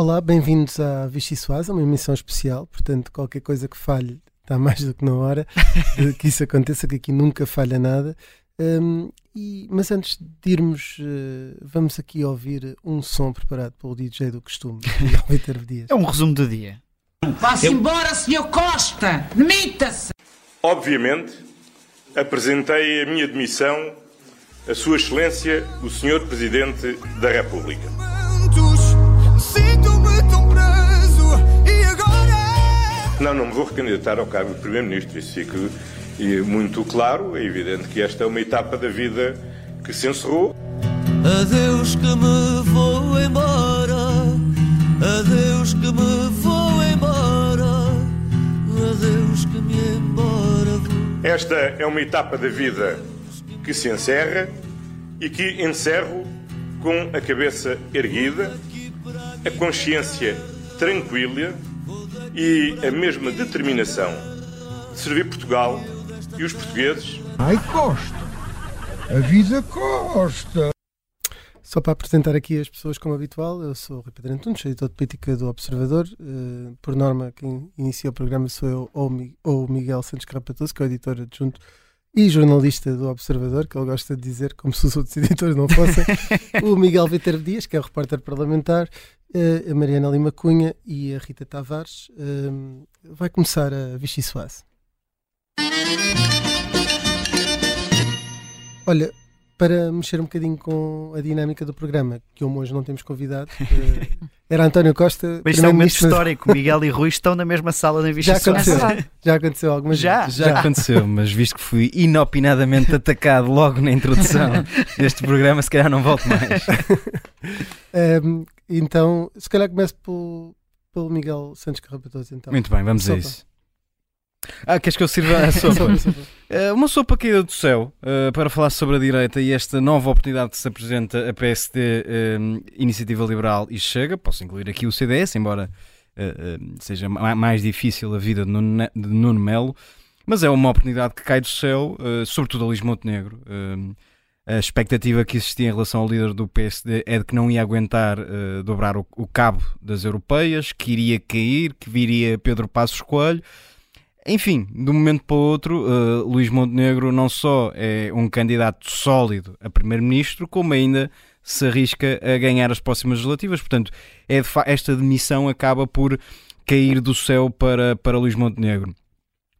Olá, bem-vindos à Vichy Suaz, uma emissão especial, portanto, qualquer coisa que falhe está mais do que na hora de que isso aconteça, que aqui nunca falha nada. Um, e, mas antes de irmos, uh, vamos aqui ouvir um som preparado pelo DJ do costume. É um resumo do dia. Vá-se Eu... embora, Sr. Costa! Demita-se! Obviamente, apresentei a minha demissão a Sua Excelência, o Sr. Presidente da República. Não, não me vou recandidatar ao cargo de Primeiro-Ministro, isso fica muito claro. É evidente que esta é uma etapa da vida que se encerrou. Adeus que me vou embora, adeus que me vou embora, adeus que me embora vou. Esta é uma etapa da vida que se encerra e que encerro com a cabeça erguida, a consciência tranquila e a mesma determinação de servir Portugal e os portugueses. Ai, Costa! A vida Costa! Só para apresentar aqui as pessoas como habitual, eu sou o Rui Pedro Antunes, editor de política do Observador. Uh, por norma, quem inicia o programa sou eu ou, o Miguel Santos Carapatoso, que é o editor adjunto e jornalista do Observador, que ele gosta de dizer, como se os outros editores não fossem, o Miguel Viterbo Dias, que é o repórter parlamentar, a Mariana Lima Cunha e a Rita Tavares. Vai começar a Vichy Soase. Olha, para mexer um bocadinho com a dinâmica do programa, que hoje não temos convidado, eh, era António Costa. Mas isto é um momento histórico. Miguel e Rui estão na mesma sala na Já aconteceu, já aconteceu algumas já. vezes. Já, já aconteceu, mas visto que fui inopinadamente atacado logo na introdução deste programa, se calhar não volto mais. um, então, se calhar começo pelo, pelo Miguel Santos Carrapatoso. Então. Muito bem, vamos Sopa. a isso. Ah, queres que eu sirva a sopa? uh, uma sopa caída do céu uh, para falar sobre a direita e esta nova oportunidade que se apresenta a PSD, uh, Iniciativa Liberal e Chega. Posso incluir aqui o CDS, embora seja mais difícil a vida de Nuno, Melo, mas é uma oportunidade que cai do céu, sobretudo a Luís Montenegro. a expectativa que existia em relação ao líder do PSD é de que não ia aguentar dobrar o, o cabo das europeias, que iria cair, que viria Pedro Passos Coelho. Enfim, de um momento para o outro, uh, Luís Montenegro não só é um candidato sólido a primeiro-ministro, como ainda se arrisca a ganhar as próximas legislativas. Portanto, é de esta demissão acaba por cair do céu para, para Luís Montenegro.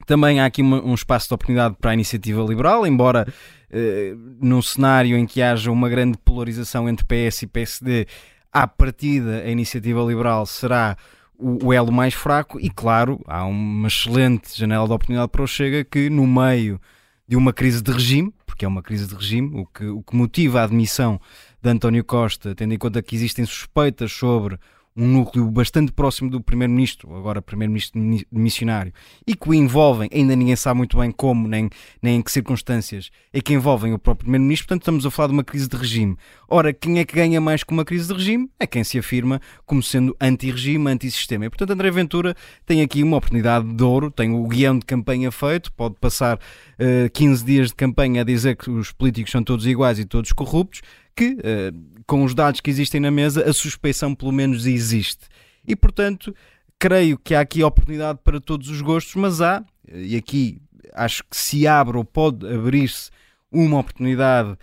Também há aqui uma, um espaço de oportunidade para a iniciativa liberal, embora uh, num cenário em que haja uma grande polarização entre PS e PSD, à partida a iniciativa liberal será o, elo mais fraco e, claro, há uma excelente janela de oportunidade para o Chega que, no meio de uma crise de regime, porque é uma crise de regime, o que, o que motiva a admissão de António Costa, tendo em conta que existem suspeitas sobre um núcleo bastante próximo do Primeiro-Ministro, agora Primeiro-Ministro missionário, e que o envolvem, ainda ninguém sabe muito bem como, nem, nem em que circunstâncias, é que envolvem o próprio Primeiro-Ministro, portanto estamos a falar de uma crise de regime. Ora, quem é que ganha mais com uma crise de regime? É quem se afirma como sendo anti-regime, anti-sistema. E portanto André Ventura tem aqui uma oportunidade de ouro, tem o guião de campanha feito, pode passar uh, eh, 15 dias de campanha a dizer que os políticos são todos iguais e todos corruptos, que, uh, com os dados que existem na mesa, a suspeição pelo menos existe. E, portanto, creio que há aqui oportunidade para todos os gostos, mas há, e aqui acho que se abre ou pode abrir-se uma oportunidade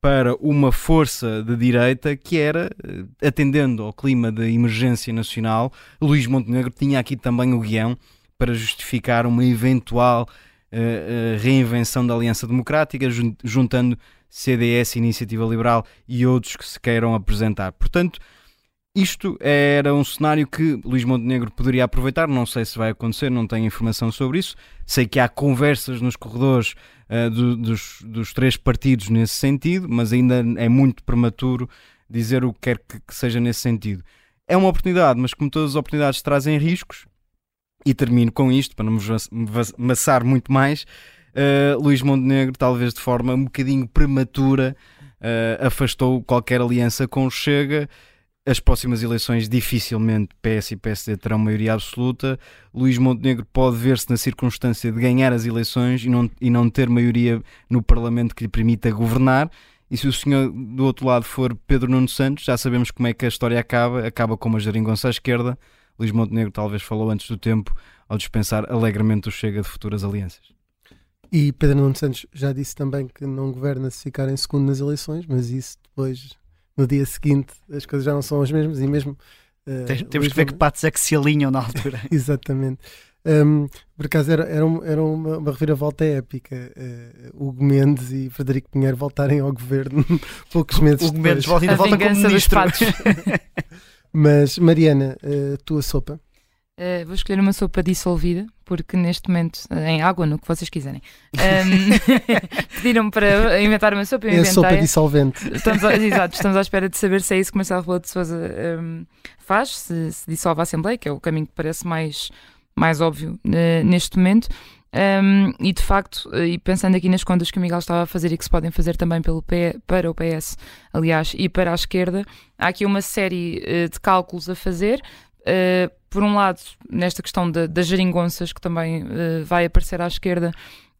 para uma força de direita que era, eh, atendendo ao clima de emergência nacional, Luís Montenegro tinha aqui também o guião para justificar uma eventual uh, uh, reinvenção da Aliança Democrática, juntando CDS, Iniciativa Liberal e outros que se queiram apresentar. Portanto, isto era um cenário que Luís Montenegro poderia aproveitar, não sei se vai acontecer, não tenho informação sobre isso. Sei que há conversas nos corredores uh, do, dos, dos, três partidos nesse sentido, mas ainda é muito prematuro dizer o que quer que, que seja nesse sentido. É uma oportunidade, mas como todas as oportunidades trazem riscos, e termino com isto, para não me maçar muito mais, uh, Luís Montenegro, talvez de forma um bocadinho prematura, uh, afastou qualquer aliança com o Chega. As próximas eleições dificilmente PS e PSD terão maioria absoluta. Luís Montenegro pode ver-se na circunstância de ganhar as eleições e não, e não ter maioria no Parlamento que lhe permita governar. E se o senhor do outro lado for Pedro Nuno Santos, já sabemos como é que a história acaba. Acaba com uma geringonça à esquerda. Luís Montenegro talvez falou antes do tempo ao dispensar alegremente o Chega de futuras alianças. E Pedro Nuno Santos já disse também que não governa se ficar em segundo nas eleições, mas isso depois, no dia seguinte, as coisas já não são as mesmas e mesmo. Tem- Temos que ver que patos é que se alinham na altura. Exatamente. Um, por acaso era, era, um- era uma, uma reviravolta épica. Uh, Hugo Mendes e Frederico Pinheiro voltarem ao governo poucos meses O Mendes depois. volta, ainda A volta como ministro. patos. Mas, Mariana, uh, tua sopa? Uh, vou escolher uma sopa dissolvida, porque neste momento, uh, em água, no que vocês quiserem. Um, Pediram-me para inventar uma sopa, eu É a sopa dissolvente. Estamos, a- exato, estamos à espera de saber se é isso que Marcelo Rebelo de Sousa um, faz, se, se dissolve a Assembleia, que é o caminho que parece mais, mais óbvio eh, neste momento. Um, e de facto, eh, e pensando aqui nas contas que o Miguel estava a fazer e que se podem fazer também pelo P, para o PS, aliás, e para a esquerda, há aqui uma série eh, de cálculos a fazer. Eh, por um lado, nesta questão da- das geringonças, que também eh, vai aparecer à esquerda,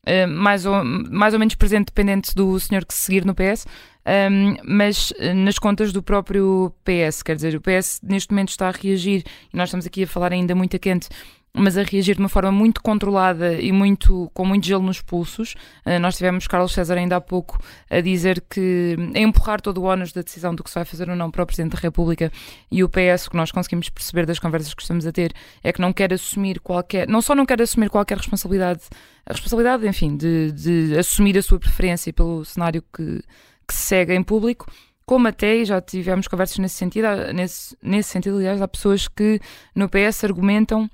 eh, mais, ou, mais ou menos presente, dependente do senhor que se seguir no PS, um, mas eh, nas contas do próprio PS, quer dizer, o PS neste momento está a reagir, e nós estamos aqui a falar ainda muito a quente, mas a reagir de uma forma muito controlada e muito, com muito gelo nos pulsos. Uh, nós tivemos Carlos César ainda há pouco a dizer que a empurrar todo o ónus da decisão do que se vai fazer ou não para o Presidente da República e o PS, o que nós conseguimos perceber das conversas que estamos a ter, é que não quer assumir qualquer, não só não quer assumir qualquer responsabilidade, a responsabilidade, enfim, de, de assumir a sua preferência pelo cenário que, que se segue em público, como até, e já tivemos conversas nesse sentido, nesse, nesse sentido, aliás, há pessoas que no PS argumentam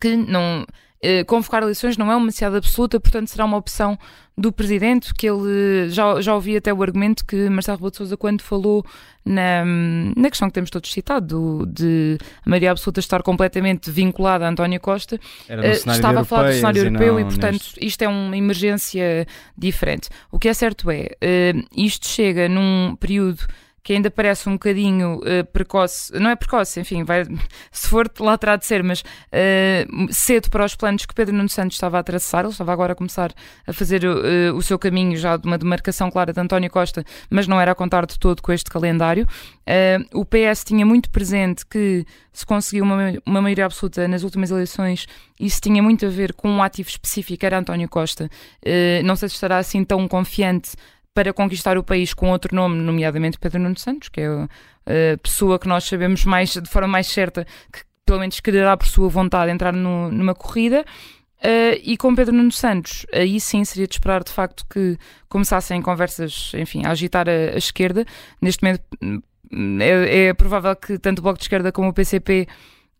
que não eh, convocar eleições não é uma necessidade absoluta, portanto será uma opção do Presidente, que ele já, já ouvi até o argumento que Marcelo Rebelo de Sousa quando falou na, na questão que temos todos citado, do- de a maioria absoluta estar completamente vinculada a António Costa, eh, estava a falar do cenário e europeu e, portanto, neste. isto é uma emergência diferente. O que é certo é, eh, isto chega num período que ainda parece um bocadinho eh, precoce, não é precoce, enfim, vai, se for lá terá de ser, mas eh, cedo para os planos que Pedro Nuno Santos estava a traçar, ele estava agora a começar a fazer eh, o seu caminho já de uma demarcação clara de António Costa, mas não era a contar de todo com este calendário. O PS tinha muito presente que se conseguiu uma, uma maioria absoluta nas últimas eleições, isso tinha muito a ver com um ativo específico, era António Costa. Não sei se estará assim tão confiante para conquistar o país com outro nome, nomeadamente Pedro Nuno Santos, que é a pessoa que nós sabemos mais de forma mais certa que pelo menos quererá por sua vontade entrar no- numa corrida. Uh, e com Pedro Nuno Santos, aí sim seria de esperar de facto que começassem conversas, enfim, a agitar a, a esquerda. Neste momento hum, é, é provável que tanto o Bloco de Esquerda como o PCP,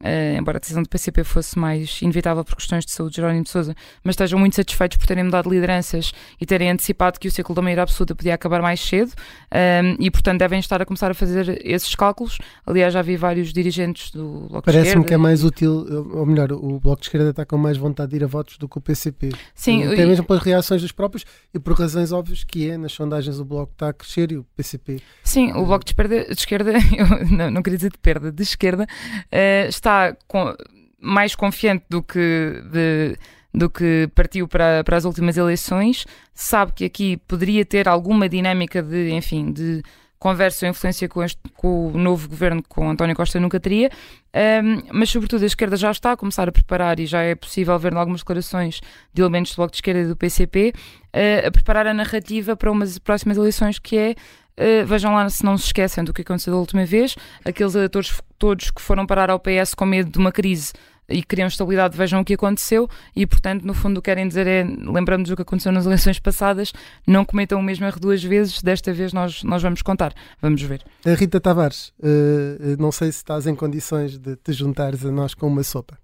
uh, embora a decisão do PCP fosse mais inevitável por questões de saúde de Jerónimo de Sousa, mas estejam muito satisfeitos por terem mudado lideranças e terem antecipado que o ciclo da maioria absoluta podia acabar mais cedo um, e, portanto, devem estar a começar a fazer esses cálculos. Aliás, já vi vários dirigentes do Bloco de Parece-me Esquerda. que é mais útil, ou melhor, o Bloco de Esquerda está com mais vontade de ir a votos do que o PCP. Sim, Até e- mesmo pelas reações dos próprios e por razões óbvias que é, nas sondagens o Bloco está a crescer e o PCP Sim, o Bloco de Esquerda, de esquerda não, não queria dizer de perda, de esquerda, eh, está com- mais confiante do que, de- do que partiu para, para as últimas eleições, sabe que aqui poderia ter alguma dinâmica de, enfim, de conversa ou influência com, este- com o novo governo, com António Costa nunca teria, Ahm, mas sobretudo a esquerda já está a começar a preparar e já é possível ver em algumas declarações de elementos do Bloco de Esquerda e do PCP eh, a preparar a narrativa para umas próximas eleições que é Uh, vejam lá se não se esquecem do que aconteceu da última vez. Aqueles eleitores todos que foram parar ao PS com medo de uma crise e queriam estabilidade, vejam o que aconteceu e, portanto, no fundo, o que querem dizer é, lembrando-nos do que aconteceu nas eleições passadas, não cometam o mesmo erro duas vezes, desta vez nós, nós vamos contar. Vamos ver. A Rita Tavares, eh, não sei se estás em condições de te juntares a nós com uma sopa.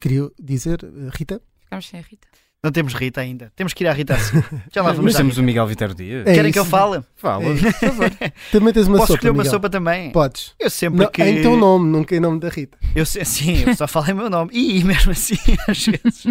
Queria dizer, eh, Rita, Ficamos sem a Rita. Não temos Rita ainda. Temos que ir à Rita assim. Já lá vamos Mas temos o Miguel Vitero Dias. É Querem isso. que eu fale? Fala. É, por favor. também tens uma Posso sopa. escolher uma Miguel. sopa também? Podes. Eu sempre Não, que... Em teu nome, nunca em nome da Rita. Eu, se- sim, eu só falei meu nome. E mesmo assim, às vezes,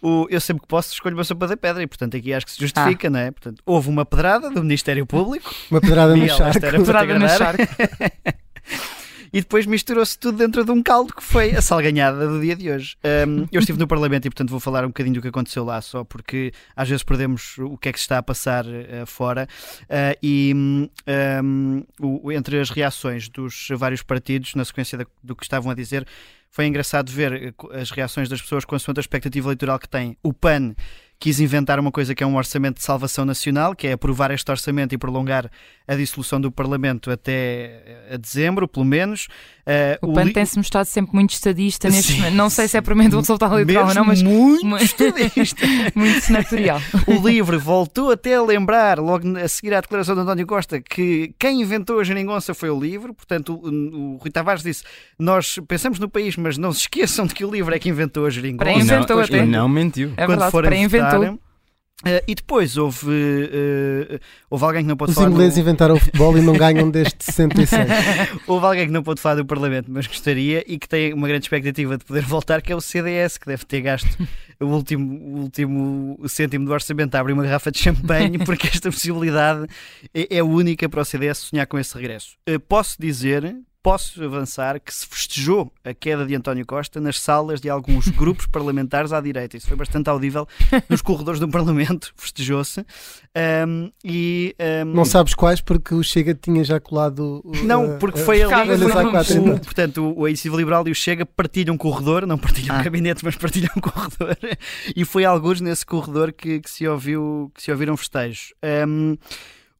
o- eu sempre que posso escolho uma sopa da pedra e, portanto, aqui acho que se justifica, não é? Portanto, houve uma pedrada do Ministério Público. Uma pedrada no Miguel, charco. era para te Pedrada no agradar. e depois misturou-se tudo dentro de um caldo que foi a salganhada do dia de hoje. Um, eu estive no Parlamento e, portanto, vou falar um bocadinho do que aconteceu lá, só porque às vezes perdemos o que é que se está a passar uh, fora. Uh, e um, o, entre as reações dos vários partidos, na sequência da, do que estavam a dizer, foi engraçado ver as reações das pessoas com a expectativa eleitoral que têm. O PAN quis inventar uma coisa que é um orçamento de salvação nacional, que é aprovar este orçamento e prolongar a dissolução do Parlamento até a dezembro, pelo menos. Uh, o, PAN li... tem-se mostrado sempre muito estadista neste momento. Não sei se é propriamente um resultado eleitoral ou não, mas muito, estadista. muito senatorial. o LIVRE voltou até a lembrar, logo a seguir à declaração de António Costa, que quem inventou a geringonça foi o LIVRE. Portanto, o, o, Rui Tavares disse: Nós pensamos no país, mas não se esqueçam de que o LIVRE é que inventou a geringonça. Para inventou não, até. não mentiu. É verdade, Quando forem votar, Uh, e depois houve, uh, houve alguém que não pode Os falar. Os ingleses do... inventaram o futebol e não ganham desde 66. houve alguém que não pode falar do Parlamento, mas gostaria e que tem uma grande expectativa de poder voltar, que é o CDS, que deve ter gasto o último, o último cêntimo do orçamento a abrir uma garrafa de champanhe, porque esta possibilidade é, é única para o CDS sonhar com esse regresso. Uh, posso dizer, posso avançar que se festejou a queda de António Costa nas salas de alguns grupos parlamentares à direita. Isso foi bastante audível nos corredores do Parlamento, festejou-se. Um, e, um... Não sabes quais, porque o Chega tinha já colado. Não, porque foi uh, ali. O, portanto, o Iniciativa Liberal e o Chega partilham um corredor, não partilham ah. gabinete, mas partilham um corredor. e foi alguns nesse corredor que, que, se, ouviu, que se ouviram festejos. Um,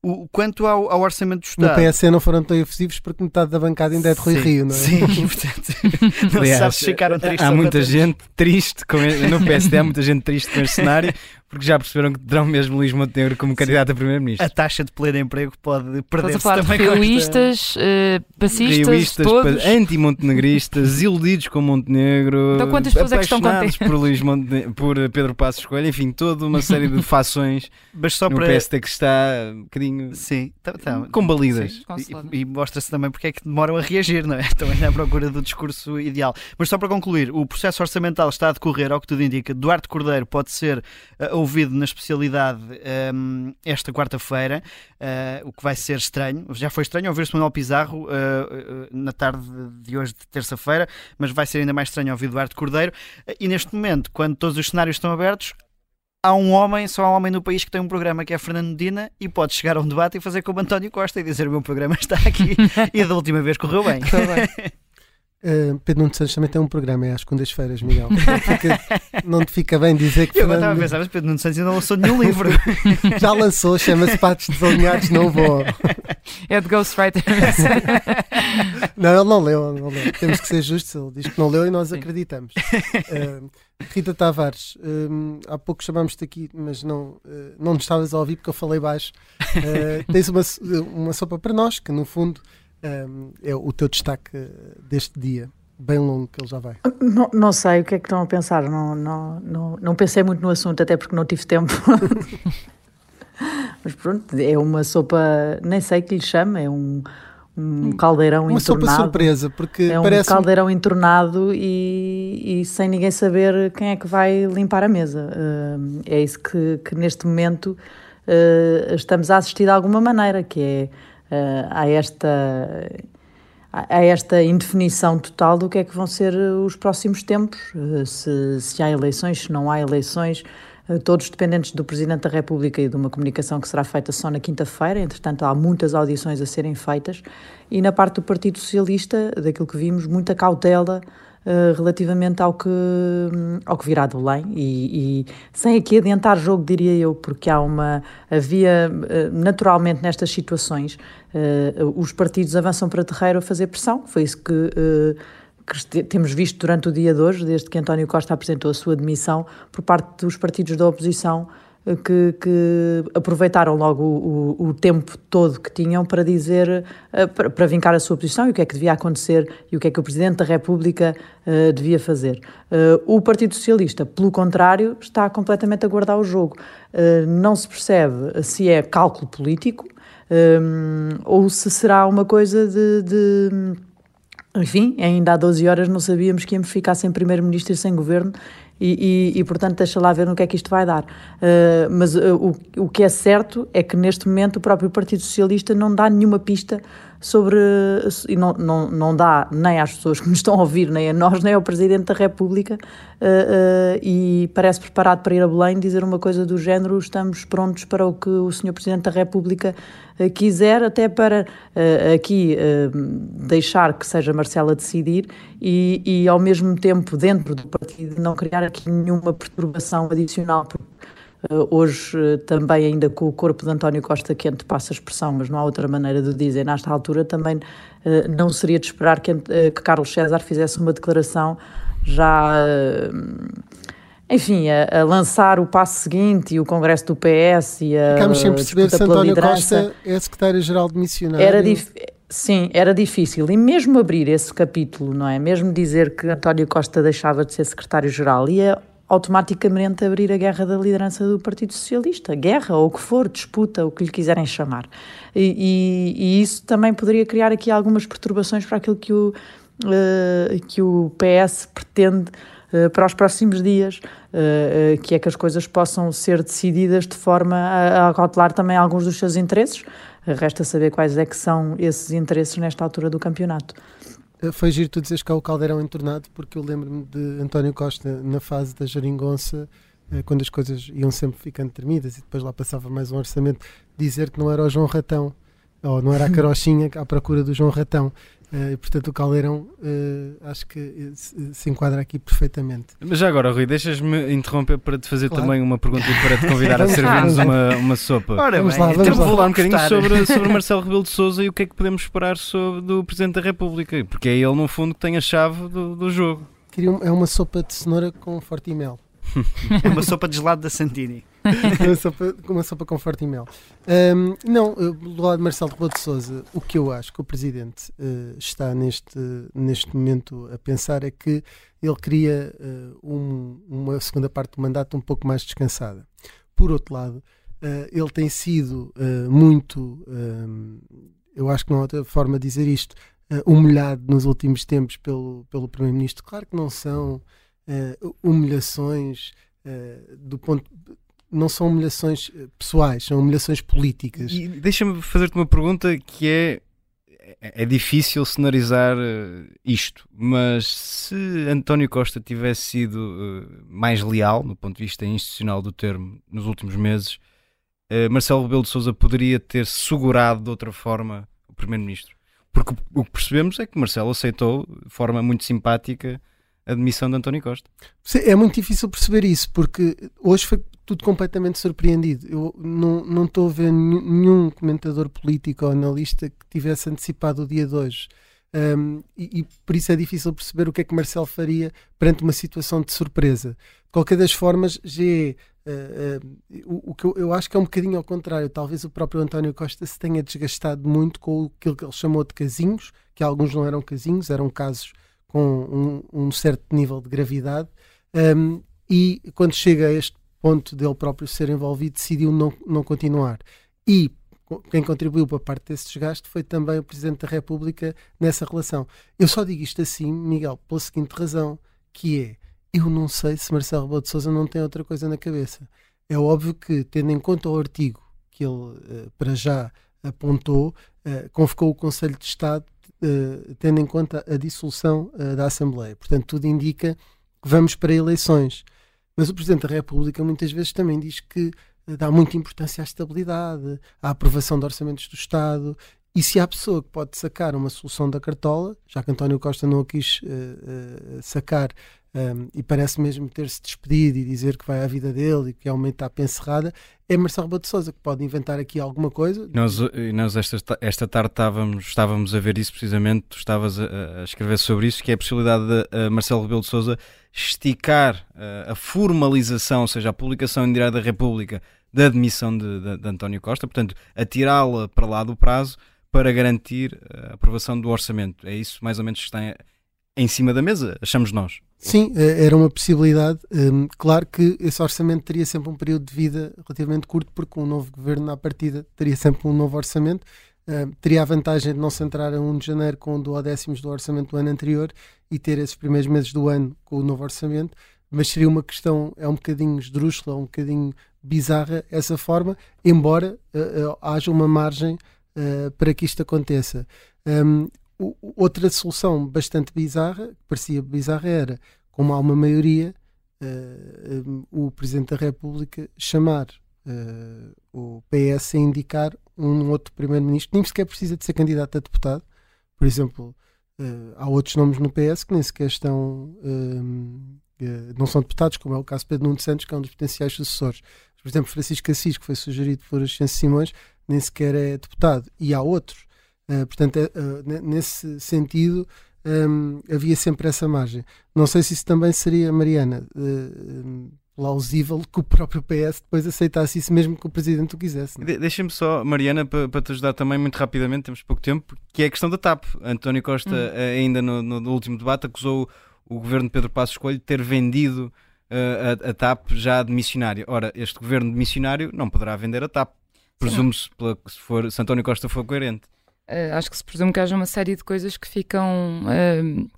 o, quanto ao, ao, orçamento do Estado. No PSC não foram tão efusivos porque metade da bancada ainda é de Rui sim, Rio, não é? Sim, portanto, não Aliás, sabes se ficaram tristes. Há muita gente triste com no PSD, há muita gente triste com este cenário porque já perceberam que terão mesmo Luís Montenegro como candidato a primeiro-ministro. A taxa de pleno emprego pode perder-se também. Rioístas, uh, passistas, Rioístas, todos. anti-montenegristas, iludidos com Montenegro, então, quantas pessoas é que estão contentes? por, Luís Montenegro, por Pedro Passos Escolha, enfim, toda uma série de fações Mas só no para... PSD que está um bocadinho sim, tá, tá, combalidas. Sim, e, e mostra-se também porque é que demoram a reagir, não é? Estão ainda à procura do discurso ideal. Mas só para concluir, o processo orçamental está a decorrer, ao que tudo indica. Duarte Cordeiro pode ser uh, ouvido na especialidade um, esta quarta-feira, uh, o que vai ser estranho. Já foi estranho ouvir-se Manuel Pizarro uh, na tarde de hoje, de terça-feira, mas vai ser ainda mais estranho ouvir Eduardo Cordeiro. e neste momento, quando todos os cenários estão abertos, há um homem, só há um homem no país que tem um programa que é Fernando Medina e pode chegar a um debate e fazer como António Costa e dizer o meu programa está aqui e da última vez correu bem. Uh, Pedro Nuno Santos também tem um programa, é às segundas-feiras, Miguel. Fica, não te fica bem dizer que. Eu Fernando... estava a pensar, mas Pedro Nuno Santos ainda não lançou nenhum livro. Já lançou, chama-se Patos Desalinhados, não vou. É de Ghostwriter. não, ele não leu, não leu. Temos que ser justos, ele diz que não leu e nós Sim. acreditamos. Uh, Rita Tavares, um, há pouco chamámos-te aqui, mas não, uh, não nos estavas a ouvir porque eu falei baixo. tens uma, uma sopa para nós, que no fundo um, é o teu destaque deste dia? Bem longo que ele já vai. Não, não sei o que é que estão a pensar, não, não, não, não pensei muito no assunto, até porque não tive tempo. Mas pronto, é uma sopa, nem sei que lhe chama, é um, um hum, caldeirão uma entornado. Uma sopa surpresa, porque é um parece... caldeirão entornado e, e, sem ninguém saber quem é que vai limpar a mesa. Uh, é isso que, que neste momento uh, estamos a assistir de alguma maneira, que é a esta a esta indefinição total do que é que vão ser os próximos tempos, uh, se, se há eleições, se não há eleições, todos dependentes do Presidente da República e de uma comunicação que será feita só na quinta-feira, entretanto há muitas audições a serem feitas, e na parte do Partido Socialista, daquilo que vimos, muita cautela uh, relativamente ao que, ao que virá de Belém. E, e, sem aqui adiantar jogo, diria eu, porque há uma, havia uh, naturalmente nestas situações uh, os partidos avançam para terreiro a fazer pressão, foi isso que que temos visto durante o dia de hoje, desde que António Costa apresentou a sua demissão, por parte dos partidos da oposição que, que aproveitaram logo o, o, tempo todo que tinham para dizer, uh, para, para, vincar a sua posição e o que é que devia acontecer e o que é que o Presidente da República uh, devia fazer. Uh, o Partido Socialista, pelo contrário, está completamente a guardar o jogo. não se percebe se é cálculo político ou se será uma coisa de, de enfim, ainda há 12 horas não sabíamos que íamos ficar sem primeiro-ministro e sem governo e, e, e, portanto deixa lá ver no que é que isto vai dar. Uh, mas uh, o, o que é certo é que neste momento o próprio Partido Socialista não dá nenhuma pista sobre. E não, não, não dá nem às pessoas que nos estão a ouvir, nem a nós, nem ao Presidente da República, uh, uh, e parece preparado para ir a Belém dizer uma coisa do género: estamos prontos para o que o Sr. Presidente da República uh, quiser, até para aqui deixar que seja Marcelo a decidir e, e, ao mesmo tempo, dentro do partido, não criar aqui nenhuma perturbação adicional. Porque hoje, uh, também, ainda com o corpo de António Costa quente, passa a expressão, mas não há outra maneira de dizer, nesta altura também uh, não seria de esperar que, que, Carlos César fizesse uma declaração já. enfim, a, a, lançar o passo seguinte e o Congresso do PS e a. Ficamos sem perceber se António Costa é secretário-geral de missionário. Era Sim, era difícil. E mesmo abrir esse capítulo, não é? Mesmo dizer que António Costa deixava de ser secretário-geral, ia automaticamente abrir a guerra da liderança do Partido Socialista. Guerra, ou o que for, disputa, o que lhe quiserem chamar. E, e, e isso também poderia criar aqui algumas perturbações para aquilo que o, uh, que o PS pretende uh, para os próximos dias, uh, que é que as coisas possam ser decididas de forma a, a cautelar também alguns dos seus interesses. Resta saber quais é que são esses interesses nesta altura do campeonato. Eh, foi giro tu dizes que há o caldeirão entornado, porque eu lembro-me de António Costa na fase da geringonça, eh, quando as coisas iam sempre ficando tremidas e depois lá passava mais um orçamento, dizer que não era o João Ratão, ou não era a carochinha à procura do João Ratão. Uh, portanto, o Caldeirão uh, acho que se, se, enquadra aqui perfeitamente. Mas já agora, Rui, deixas-me interromper para te fazer claro. também uma pergunta e para te convidar a servir-nos uma, uma sopa. Ora, vamos lá, vamos lá. falar um bocadinho sobre, sobre Marcelo Rebelo de Souza e o que é que podemos esperar sobre, do Presidente da República, porque é ele, no fundo, que tem a chave do, do jogo. É uma sopa de cenoura com forte e mel. é uma sopa de gelado da Santini. uma, sopa, com forte e mel. Um, não, do lado de Marcelo Rebelo de Souza, o que eu acho que o Presidente uh, está neste, neste momento a pensar é que ele queria uh, um, uma segunda parte do mandato um pouco mais descansada. Por outro lado, uh, ele tem sido muito, eu acho que não há outra forma de dizer isto, humilhado nos últimos tempos pelo, pelo Primeiro-Ministro. Claro que não são humilhações do ponto não são humilhações eh, pessoais, são humilhações políticas. E deixa-me fazer-te uma pergunta que é. É, é difícil cenarizar eh, isto, mas se António Costa tivesse sido eh, mais leal, no ponto de vista institucional do termo, nos últimos meses, Marcelo Rebelo de Souza poderia ter segurado de outra forma o Primeiro-Ministro. Porque o que percebemos é que Marcelo aceitou de forma muito simpática a demissão de António Costa. É muito difícil perceber isso, porque hoje foi tudo completamente surpreendido. Eu não, não estou a ver nenhum comentador político ou analista que tivesse antecipado o dia de hoje. Um, e, e, por isso é difícil perceber o que é que Marcelo faria perante uma situação de surpresa. De qualquer das formas, é, uh, uh, o, o, que eu, eu, acho que é um bocadinho ao contrário. Talvez o próprio António Costa se tenha desgastado muito com aquilo que ele chamou de casinhos, que alguns não eram casinhos, eram casos com um, um certo nível de gravidade. Um, e quando chega a este ponto dele próprio ser envolvido, decidiu não, não continuar. E quem contribuiu para parte desse desgaste foi também o Presidente da República nessa relação. Eu só digo isto assim, Miguel, pela seguinte razão, que é, eu não sei se Marcelo Rebelo de Sousa não tem outra coisa na cabeça. É óbvio que, tendo em conta o artigo que ele, uh, para já, apontou, uh, convocou o Conselho de Estado, uh, tendo em conta a dissolução da Assembleia. Portanto, tudo indica que vamos para eleições. Mas o Presidente da República muitas vezes também diz que eh, dá muita importância à estabilidade, à aprovação de orçamentos do Estado. E se há pessoa que pode sacar uma solução da cartola, já que António Costa não a quis uh, uh, sacar um, e parece mesmo ter-se despedido e dizer que vai à vida dele e que é uma etapa encerrada, é Marcelo Rebelo de Sousa que pode inventar aqui alguma coisa. Nós, nós esta, esta tarde estávamos, estávamos a ver isso precisamente, tu estavas a, a escrever sobre isso, que é a possibilidade de Marcelo Rebelo de Sousa esticar uh, a formalização, ou seja, a publicação em Diário da República da admissão de, de, de António Costa, portanto, atirá-la para lá do prazo para garantir a aprovação do orçamento. É isso mais ou menos que está em, em cima da mesa, achamos nós. Sim, eh, era uma possibilidade. Um, claro que esse orçamento teria sempre um período de vida relativamente curto, porque um novo governo à partida teria sempre um novo orçamento Uh, teria a vantagem de não se entrar a 1 de janeiro com duodécimos do orçamento do ano anterior e ter esses primeiros meses do ano com o novo orçamento, mas seria uma questão, é um bocadinho esdrúxula, um bocadinho bizarra essa forma, embora uh, uh, haja uma margem para que isto aconteça. Um, outra solução bastante bizarra, que parecia bizarra, era como há uma maioria, uh, um, o Presidente da República chamar uh, o PS a indicar um outro Primeiro-Ministro, nem sequer precisa de ser candidato a deputado. Por exemplo, uh, há outros nomes no PS que nem sequer estão. não são deputados, como é o caso de Pedro Nuno Santos, que é um dos potenciais sucessores. Por exemplo, Francisco Assis, que foi sugerido por Ascenso Simões, nem sequer é deputado. E há outros. Uh, portanto, uh, nesse sentido, um, havia sempre essa margem. Não sei se isso também seria, Mariana, uh, plausível que o próprio PS depois aceitasse isso mesmo que o Presidente o quisesse. De Deixa-me só, Mariana, para, para te ajudar também muito rapidamente, temos pouco tempo, que é a questão da TAP. António Costa, hum. ainda no, no, último debate, acusou o governo de Pedro Passos Coelho de ter vendido a, a TAP já de missionário. Ora, este governo de missionário não poderá vender a TAP. Presume-se, se, for, se António Costa for coerente. Uh, acho que se presume que haja uma série de coisas que ficam, uh,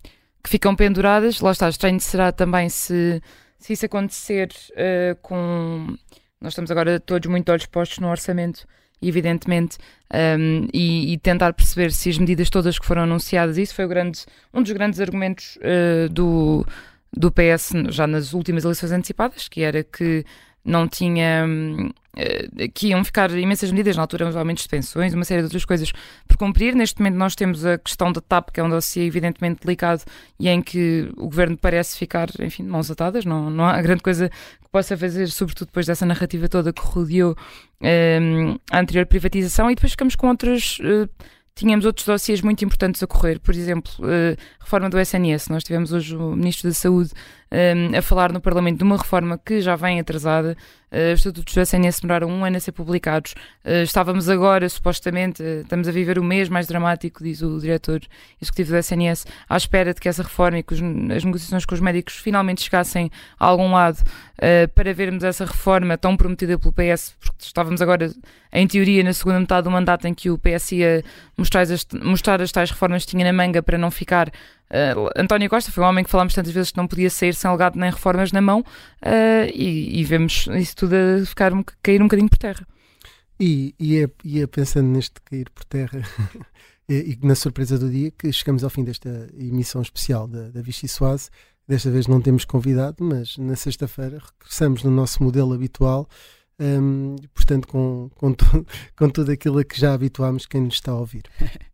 que ficam penduradas. Lá está, estranho será também se, se isso acontecer uh, com. Nós estamos agora todos muito olhos postos no orçamento, evidentemente, um, e, e, tentar perceber se as medidas todas que foram anunciadas, isso foi grande, um dos grandes argumentos do do PS já nas últimas eleições antecipadas, que era que não tinha. Eh, que iam ficar imensas medidas, na altura, os aumentos de pensões, uma série de outras coisas por cumprir. Neste momento, nós temos a questão da TAP, que é um dossiê evidentemente delicado e em que o governo parece ficar, enfim, mãos atadas. Não, não há grande coisa que possa fazer, sobretudo depois dessa narrativa toda que rodeou um, a anterior privatização. E depois ficamos com outras. Uh, tínhamos outros dossiês muito importantes a correr, por exemplo, uh, reforma do SNS. Nós tivemos hoje o Ministro da Saúde um, a falar no Parlamento de uma reforma que já vem atrasada. Uh, os estatutos do SNS demoraram um ano a ser publicados. Uh, estávamos agora, supostamente, uh, estamos a viver o mês mais dramático, diz o diretor executivo do SNS, à espera de que essa reforma e que as negociações com os médicos finalmente chegassem a algum lado para vermos essa reforma tão prometida pelo PS, porque estávamos agora, em teoria, na segunda metade do mandato em que o PS ia mostrar as, mostrar as tais reformas que tinha na manga para não ficar Uh, António Costa foi um homem que falámos tantas vezes que não podia sair sem legado nem reformas na mão uh, e, e, vemos isso tudo a ficar um, cair um bocadinho por terra. E, e, é, e é pensando neste cair por terra e, na surpresa do dia que chegamos ao fim desta emissão especial da, da Vichy Soase. Desta vez não temos convidado, mas na sexta-feira regressamos no nosso modelo habitual. Um, portanto, com, com, tu, com tudo aquilo a que já habituámos quem nos está a ouvir.